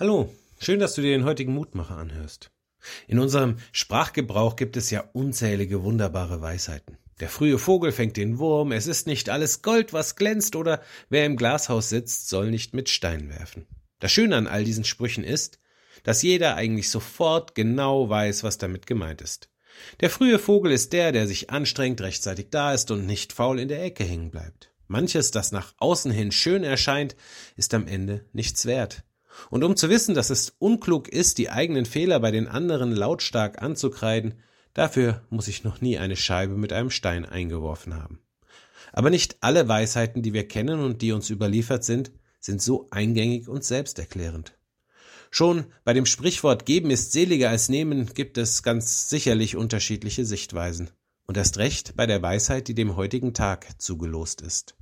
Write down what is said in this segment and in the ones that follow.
Hallo, schön, dass du dir den heutigen Mutmacher anhörst. In unserem Sprachgebrauch gibt es ja unzählige wunderbare Weisheiten. Der frühe Vogel fängt den Wurm, es ist nicht alles Gold, was glänzt, oder wer im Glashaus sitzt, soll nicht mit Stein werfen. Das Schöne an all diesen Sprüchen ist, dass jeder eigentlich sofort genau weiß, was damit gemeint ist. Der frühe Vogel ist der, der sich anstrengt, rechtzeitig da ist und nicht faul in der Ecke hängen bleibt. Manches, das nach außen hin schön erscheint, ist am Ende nichts wert. Und um zu wissen, dass es unklug ist, die eigenen Fehler bei den anderen lautstark anzukreiden, dafür muss ich noch nie eine Scheibe mit einem Stein eingeworfen haben. Aber nicht alle Weisheiten, die wir kennen und die uns überliefert sind, sind so eingängig und selbsterklärend. Schon bei dem Sprichwort Geben ist seliger als Nehmen gibt es ganz sicherlich unterschiedliche Sichtweisen. Und erst recht bei der Weisheit, die dem heutigen Tag zugelost ist.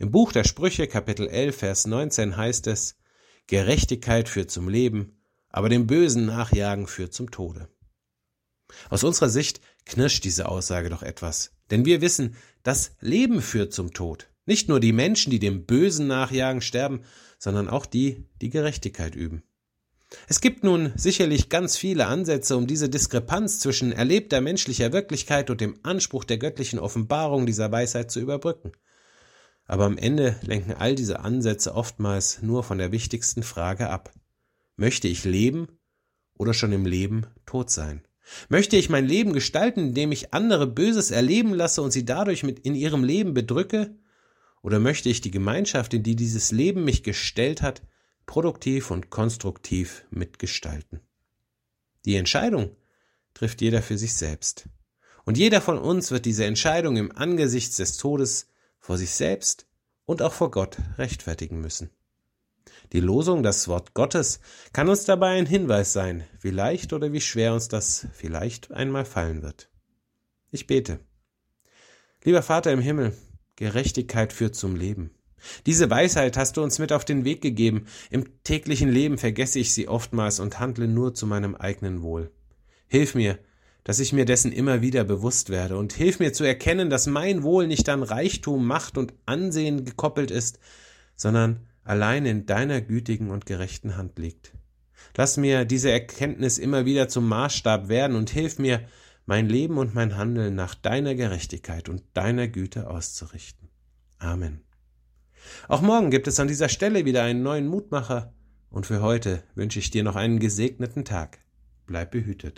Im Buch der Sprüche Kapitel 11 Vers 19 heißt es, Gerechtigkeit führt zum Leben, aber dem Bösen nachjagen führt zum Tode. Aus unserer Sicht knirscht diese Aussage doch etwas, denn wir wissen, das Leben führt zum Tod. Nicht nur die Menschen, die dem Bösen nachjagen, sterben, sondern auch die, die Gerechtigkeit üben. Es gibt nun sicherlich ganz viele Ansätze, um diese Diskrepanz zwischen erlebter menschlicher Wirklichkeit und dem Anspruch der göttlichen Offenbarung dieser Weisheit zu überbrücken. Aber am Ende lenken all diese Ansätze oftmals nur von der wichtigsten Frage ab. Möchte ich leben oder schon im Leben tot sein? Möchte ich mein Leben gestalten, indem ich andere Böses erleben lasse und sie dadurch mit in ihrem Leben bedrücke? Oder möchte ich die Gemeinschaft, in die dieses Leben mich gestellt hat, produktiv und konstruktiv mitgestalten? Die Entscheidung trifft jeder für sich selbst. Und jeder von uns wird diese Entscheidung im Angesichts des Todes vor sich selbst und auch vor Gott rechtfertigen müssen. Die Losung, das Wort Gottes, kann uns dabei ein Hinweis sein, wie leicht oder wie schwer uns das vielleicht einmal fallen wird. Ich bete. Lieber Vater im Himmel, Gerechtigkeit führt zum Leben. Diese Weisheit hast du uns mit auf den Weg gegeben. Im täglichen Leben vergesse ich sie oftmals und handle nur zu meinem eigenen Wohl. Hilf mir, dass ich mir dessen immer wieder bewusst werde und hilf mir zu erkennen, dass mein Wohl nicht an Reichtum, Macht und Ansehen gekoppelt ist, sondern allein in deiner gütigen und gerechten Hand liegt. Lass mir diese Erkenntnis immer wieder zum Maßstab werden und hilf mir, mein Leben und mein Handeln nach deiner Gerechtigkeit und deiner Güte auszurichten. Amen. Auch morgen gibt es an dieser Stelle wieder einen neuen Mutmacher, und für heute wünsche ich dir noch einen gesegneten Tag. Bleib behütet.